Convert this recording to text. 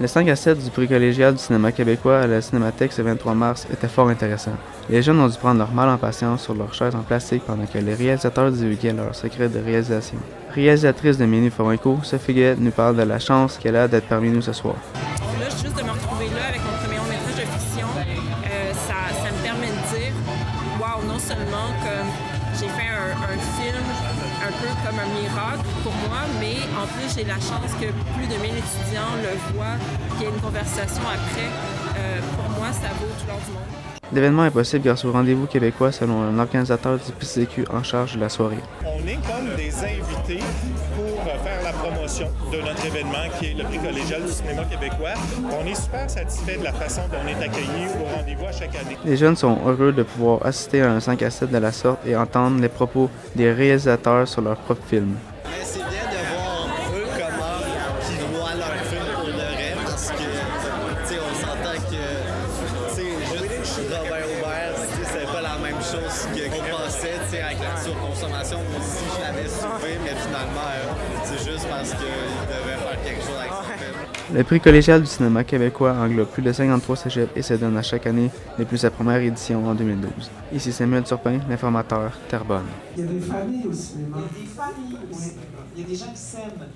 Le 5 à 7 du prix collégial du cinéma québécois à la Cinémathèque ce 23 mars était fort intéressant. Les jeunes ont dû prendre leur mal en patience sur leurs chaises en plastique pendant que les réalisateurs divulguaient leurs secrets de réalisation. Réalisatrice de Mini Forenco, Sophie Guette nous parle de la chance qu'elle a d'être parmi nous ce soir. Là, juste de me retrouver là avec mon premier long métrage de fiction, euh, ça, me permet de dire, waouh, non seulement comme j'ai fait un, film un peu comme un miracle pour moi, mais en plus j'ai la chance que plus de 1000 étudiants le voient, qu'il y ait une conversation après. Euh, pour moi, ça vaut tout l'or du monde. L'événement est possible grâce au rendez-vous québécois selon l'organisateur du PCQ en charge de la soirée. On est comme des invités pour faire la promotion de notre événement qui est le prix collégial du cinéma québécois. On est super satisfait de la façon dont on est accueillis au rendez-vous à chaque année. Les jeunes sont heureux de pouvoir assister à un 5 à 7 de la sorte et entendre les propos des réalisateurs sur leur propre film. Juste Robert Aubert, c'est pas la même chose qu'on pensait avec la surconsommation. Moi aussi, je l'avais soulevé, mais finalement, c'est juste parce qu'il devait faire quelque chose avec son film. Le prix collégial du cinéma québécois englobe plus de 53 cégeps et se donne à chaque année depuis sa première édition en 2012. Ici Samuel Turpin, l'informateur Terrebonne. Il y a des familles au cinéma. Il y a des familles aussi. Il y a des gens qui s'aiment.